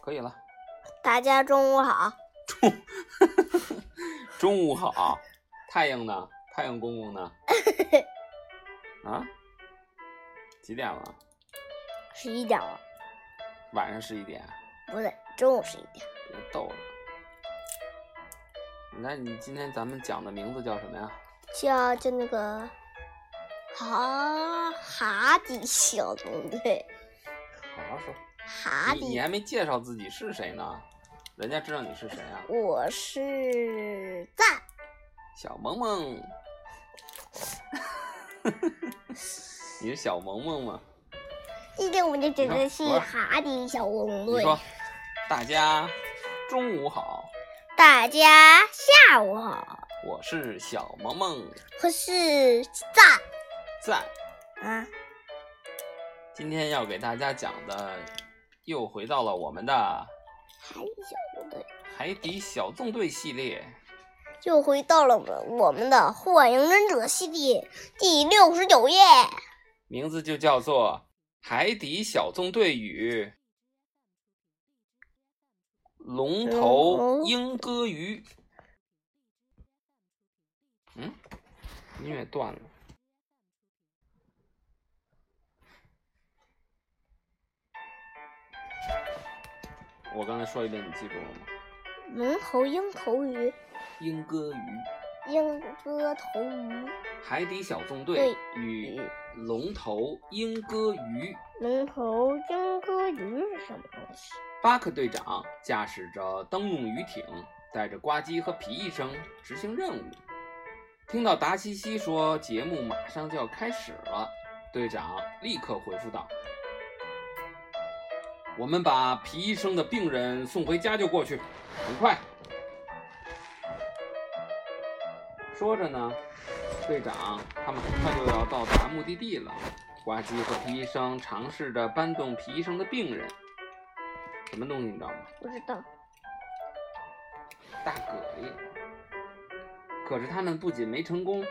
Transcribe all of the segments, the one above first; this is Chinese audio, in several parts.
可以了。大家中午好。中 中午好。太阳呢？太阳公公呢？啊？几点了？十一点了。晚上十一点？不对，中午十一点。别逗了。那你今天咱们讲的名字叫什么呀？叫就那个哈哈迪小纵队。好好说。哈迪，你还没介绍自己是谁呢？人家知道你是谁啊？我是赞。小萌萌。你是小萌萌吗？今天我们就讲的是哈迪小纵队。你说，大家中午好。大家下午好。我是小萌萌。我是赞。赞。啊。今天要给大家讲的，又回到了我们的海底小纵队。海底小纵队系列。又回到了我们的《火影忍者》系列第六十九页，名字就叫做《海底小纵队与龙头鹰歌鱼》。嗯，音乐断了。我刚才说一遍，你记住了吗？龙头鹰头鱼。鹰歌鱼，鹰歌头鱼，海底小纵队与龙头鹰歌鱼。龙头鹰歌鱼是什么东西？巴克队长驾驶着灯笼鱼艇，带着呱唧和皮医生执行任务。听到达西西说节目马上就要开始了，队长立刻回复道：“我们把皮医生的病人送回家就过去，很快。”说着呢，队长，他们很快就要到达目的地了。呱唧和皮医生尝试着搬动皮医生的病人，什么东西你知道吗？不知道。大蛤蜊。可是他们不仅没成功，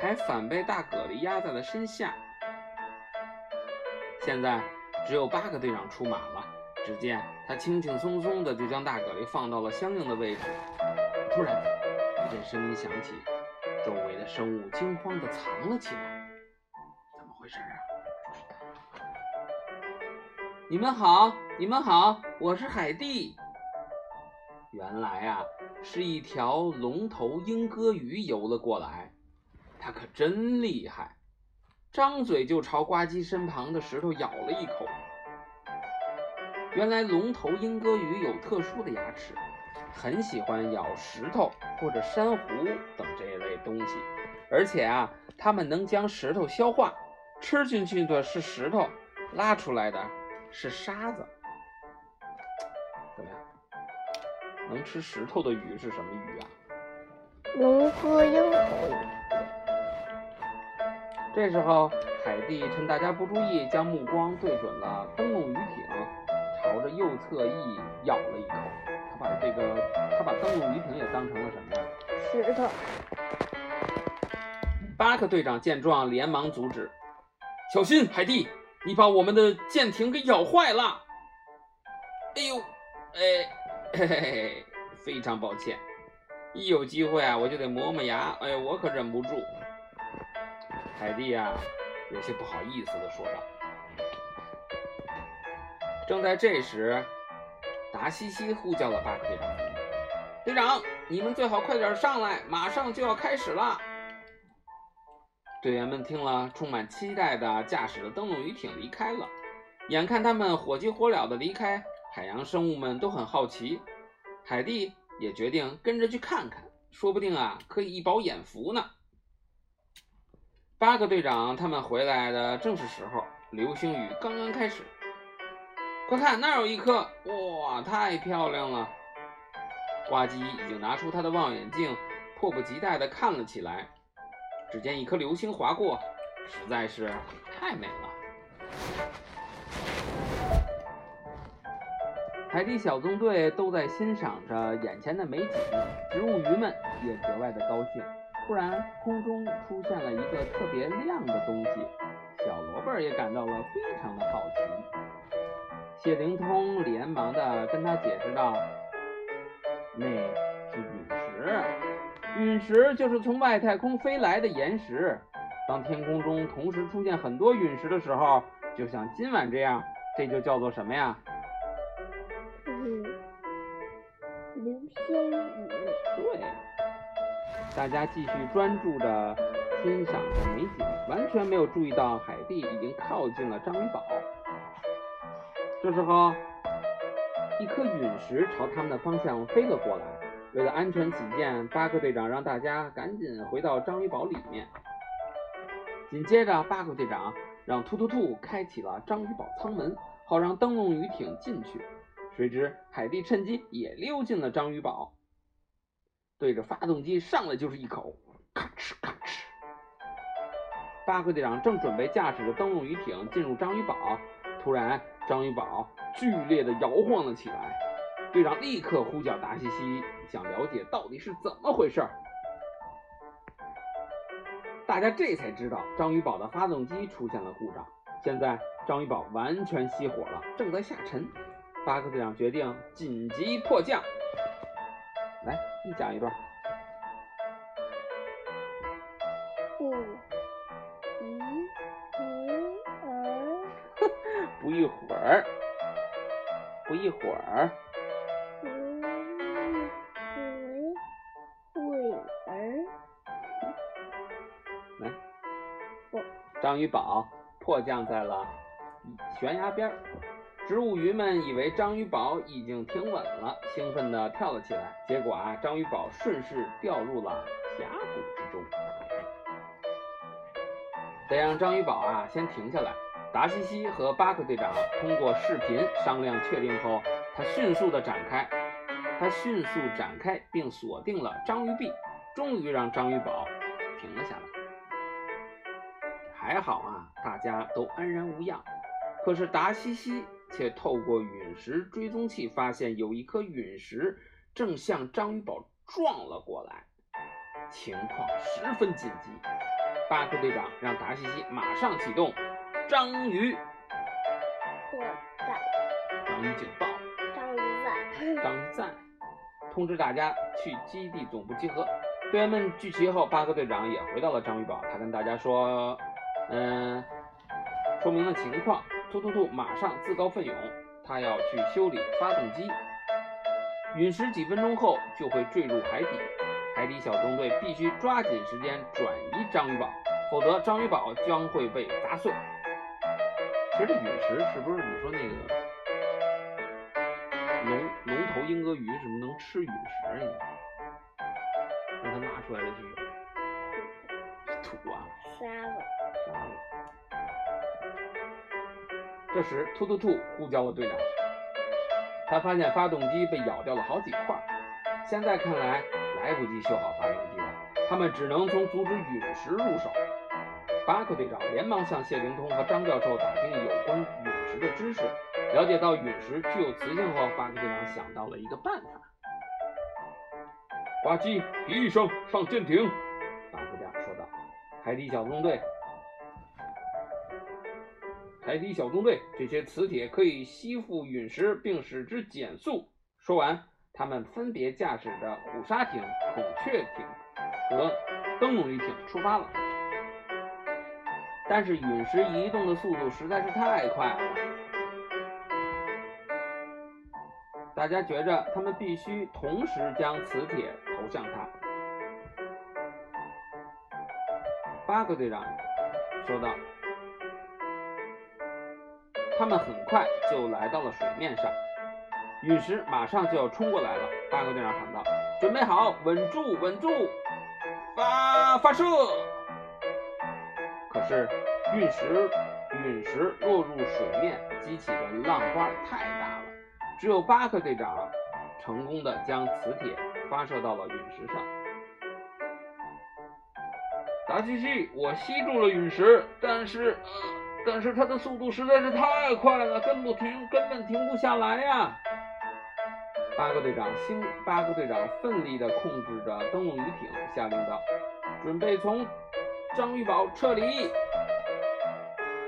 还反被大蛤蜊压在了身下。现在只有八个队长出马了。只见他轻轻松松的就将大蛤蜊放到了相应的位置。突然。一阵声音响起，周围的生物惊慌的藏了起来。怎么回事啊？你们好，你们好，我是海蒂。原来啊，是一条龙头鹰歌鱼游了过来。它可真厉害，张嘴就朝呱唧身旁的石头咬了一口。原来龙头鹰哥鱼有特殊的牙齿。很喜欢咬石头或者珊瑚等这一类东西，而且啊，它们能将石头消化，吃进去的是石头，拉出来的是沙子。怎么样？能吃石头的鱼是什么鱼啊？龙哥鹰头鱼。这时候，海蒂趁大家不注意，将目光对准了灯笼鱼艇，朝着右侧翼咬了一口。他把这个，他把灯笼鱼艇也当成了什么呀？石头。巴克队长见状，连忙阻止：“小心，海蒂，你把我们的舰艇给咬坏了！”哎呦，哎，嘿嘿嘿，非常抱歉。一有机会啊，我就得磨磨牙。哎，我可忍不住。海蒂啊，有些不好意思地说道。正在这时。达西西呼叫了巴克队长：“队长，你们最好快点上来，马上就要开始了。”队员们听了，充满期待的驾驶着灯笼鱼艇离开了。眼看他们火急火燎的离开，海洋生物们都很好奇，海蒂也决定跟着去看看，说不定啊，可以一饱眼福呢。巴克队长他们回来的正是时候，流星雨刚刚开始。快看，那有一颗！哇，太漂亮了！呱唧已经拿出他的望远镜，迫不及待地看了起来。只见一颗流星划过，实在是太美了。海底小纵队都在欣赏着眼前的美景，植物鱼们也格外的高兴。突然，空中出现了一个特别亮的东西，小萝卜也感到了非常的好奇。谢灵通连忙的跟他解释道：“那是陨石，陨石就是从外太空飞来的岩石。当天空中同时出现很多陨石的时候，就像今晚这样，这就叫做什么呀？大家继续专注着欣赏着美景，完全没有注意到海蒂已经靠近了章鱼堡。这时候，一颗陨石朝他们的方向飞了过来。为了安全起见，巴克队长让大家赶紧回到章鱼堡里面。紧接着，巴克队长让突突兔开启了章鱼堡舱门，好让灯笼鱼艇进去。谁知海蒂趁机也溜进了章鱼堡，对着发动机上来就是一口，咔哧咔哧。巴克队长正准备驾驶着灯笼鱼艇进入章鱼堡，突然。章鱼堡剧烈的摇晃了起来，队长立刻呼叫达西西，想了解到底是怎么回事。大家这才知道，章鱼堡的发动机出现了故障，现在章鱼堡完全熄火了，正在下沉。巴克队长决定紧急迫降，来，你讲一段。不一会儿，不一会儿，不一会儿，来，章鱼堡迫降在了悬崖边，植物鱼们以为章鱼堡已经停稳了，兴奋地跳了起来。结果啊，章鱼堡顺势掉入了峡谷之中。得让章鱼堡啊先停下来。达西西和巴克队长通过视频商量确定后，他迅速的展开，他迅速展开并锁定了章鱼臂，终于让章鱼堡停了下来。还好啊，大家都安然无恙。可是达西西却透过陨石追踪器发现，有一颗陨石正向章鱼堡撞了过来，情况十分紧急。巴克队长让达西西马上启动。章鱼破赞，章鱼警报，章鱼赞，章鱼赞，通知大家去基地总部集合。队员们聚齐后，巴克队长也回到了章鱼堡。他跟大家说：“嗯，说明了情况。突突突马上自告奋勇，他要去修理发动机。陨石几分钟后就会坠入海底，海底小纵队必须抓紧时间转移章鱼堡，否则章鱼堡将会被砸碎。”其实这陨石是不是你说那个龙龙头鹰哥鱼什么能吃陨石呀？那他拿出来的是什么？土啊，沙子，沙子。这时，突突兔呼叫了队长，他发现发动机被咬掉了好几块，现在看来来不及修好发动机了，他们只能从阻止陨石入手。巴克队长连忙向谢灵通和张教授打听有关陨石的知识。了解到陨石具有磁性后，巴克队长想到了一个办法。呱唧，皮医生上舰艇。巴克队长说道：“海底小纵队，海底小纵队，这些磁铁可以吸附陨石并使之减速。”说完，他们分别驾驶着虎鲨艇、孔雀艇和灯笼鱼艇出发了。但是陨石移动的速度实在是太快了，大家觉着他们必须同时将磁铁投向它。巴克队长说道：“他们很快就来到了水面上，陨石马上就要冲过来了。”巴克队长喊道：“准备好，稳住，稳住，发发射！”可是陨石陨石落入水面激起的浪花太大了，只有巴克队长成功的将磁铁发射到了陨石上。达西西，我吸住了陨石，但是但是它的速度实在是太快了，根本停根本停不下来呀！巴克队长兴巴克队长奋力地控制着灯笼鱼艇，下令道：“准备从。”章鱼堡撤离。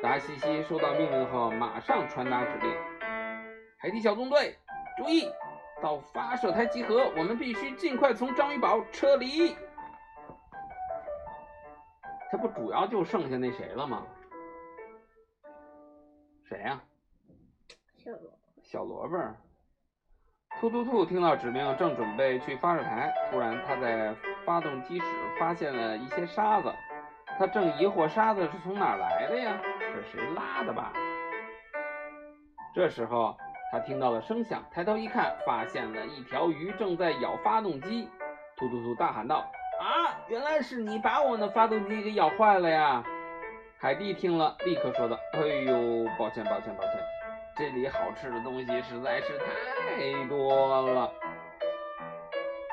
达西西收到命令后，马上传达指令。海底小纵队，注意，到发射台集合，我们必须尽快从章鱼堡撤离。这不主要就剩下那谁了吗？谁呀、小罗小萝卜儿。突突兔听到指令，正准备去发射台，突然他在发动机室发现了一些沙子，他正疑惑沙子是从哪儿来的呀？是谁拉的吧？这时候他听到了声响，抬头一看，发现了一条鱼正在咬发动机。突突兔大喊道：“啊，原来是你把我的发动机给咬坏了呀！”海蒂听了，立刻说道：“哎呦，抱歉，抱歉，抱歉。”这里好吃的东西实在是太多了。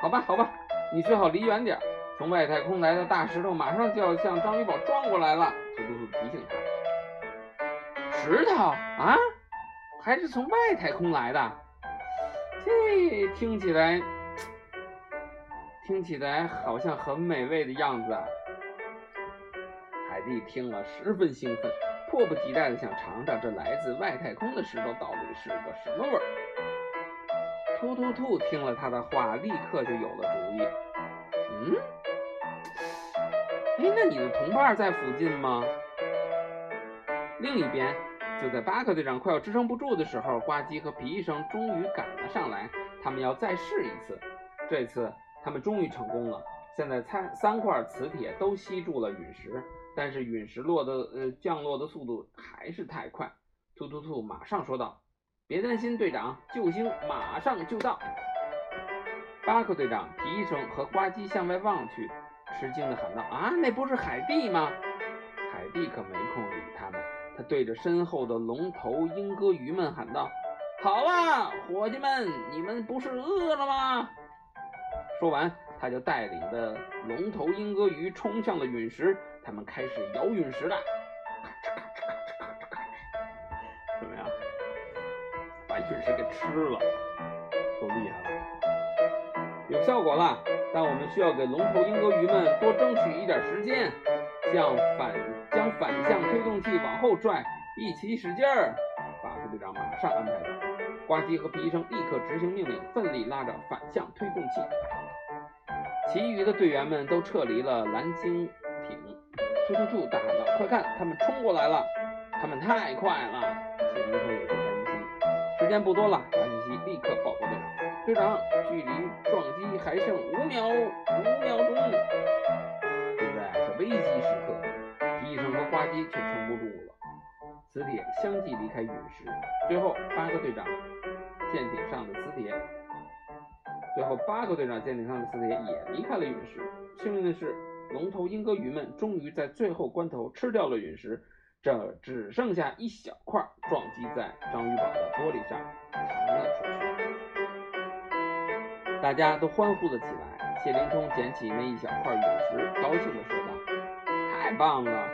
好吧，好吧，你最好离远点。从外太空来的大石头马上就要向章鱼堡撞过来了。突突兔提醒他。石头啊，还是从外太空来的？这听起来，听起来好像很美味的样子啊。海蒂听了十分兴奋。迫不及待地想尝尝这来自外太空的石头到底是个什么味儿。突突兔听了他的话，立刻就有了主意。嗯，哎，那你的同伴在附近吗？另一边，就在巴克队长快要支撑不住的时候，呱唧和皮医生终于赶了上来。他们要再试一次，这次他们终于成功了。现在三三块磁铁都吸住了陨石。但是陨石落的呃降落的速度还是太快，突突兔马上说道：“别担心，队长，救星马上就到。”巴克队长、皮医生和呱唧向外望去，吃惊地喊道：“啊，那不是海蒂吗？”海蒂可没空理他们，他对着身后的龙头鹰鸽鱼们喊道：“好了，伙计们，你们不是饿了吗？”说完，他就带领的龙头鹰鸽鱼冲向了陨石。他们开始摇陨石了，咔哧咔哧咔哧咔哧咔哧，怎么样？把陨石给吃了，够厉害了，有效果了。但我们需要给龙头鹰鸽鱼们多争取一点时间，向反将反向推动器往后拽，一起使劲儿。巴克队长马上安排道。呱唧和皮医生立刻执行命令，奋力拉着反向推动器。其余的队员们都撤离了蓝鲸艇。突突兔大喊道：“快看，他们冲过来了！他们太快了！”谢灵通有些担心。时间不多了，达西西立刻报告队长：“队长，距离撞击还剩五秒，五秒钟。”就在这危机时刻，皮医生和呱唧却撑不住了，磁铁相继离开陨石。最后，八个队长舰艇上的磁铁，最后八个队长舰艇上的磁铁也离开了陨石。幸运的是。龙头鹰哥鱼们终于在最后关头吃掉了陨石，这只剩下一小块撞击在章鱼堡的玻璃上，弹了出去。大家都欢呼了起来。谢灵通捡起那一小块陨石，高兴地说道：“太棒了！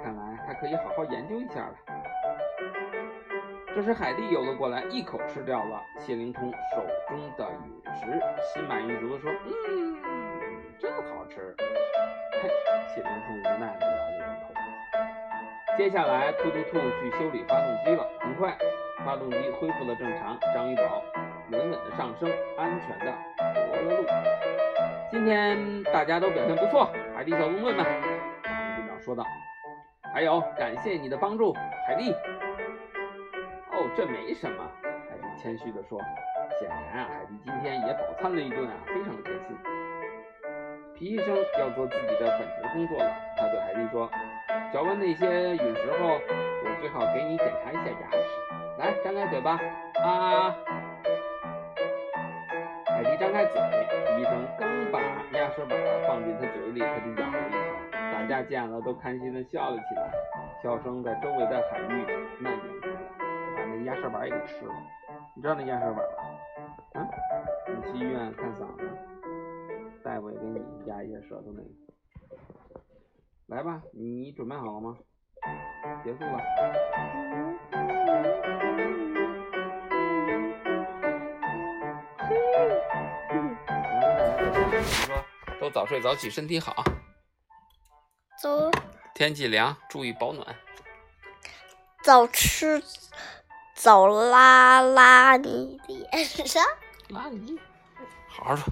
看来他可以好好研究一下了。”这时海蒂游了过来，一口吃掉了谢灵通手中的陨石，心满意足地说：“嗯。”真好吃！嘿，谢灵通无奈地摇了摇头。接下来，兔兔兔去修理发动机了。很快，发动机恢复了正常，章鱼堡稳稳地上升，安全地着了陆。今天大家都表现不错，海底小纵队们，巴克队长说道。还有，感谢你的帮助，海蒂。这没什么，海蒂谦虚地说。显然啊，海蒂今天也饱餐了一顿啊，非常的开心。皮医生要做自己的本职工作了，他对海蒂说：“嚼完那些陨石后，我最好给你检查一下牙齿。来，张开嘴巴，啊！”海蒂张开嘴，皮医生刚把压舌板放进他嘴里，他就咬了一口。大家见了都开心的笑了起来，笑声在周围的海域蔓延开来，把那压舌板也给吃了。你知道那鸭舌板吧？啊？你去医院看嗓子。大夫也给你压一下舌头那个，来吧，你准备好了吗？结束了。说 都早睡早起，身体好。走，天气凉，注意保暖。早吃手拉拉你脸上。拉你，好好说，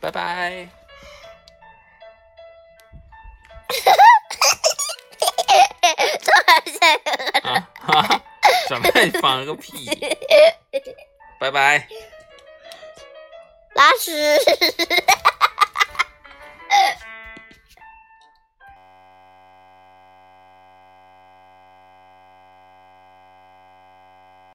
拜拜。啊哈！什么？你放了个屁！拜拜。拉屎。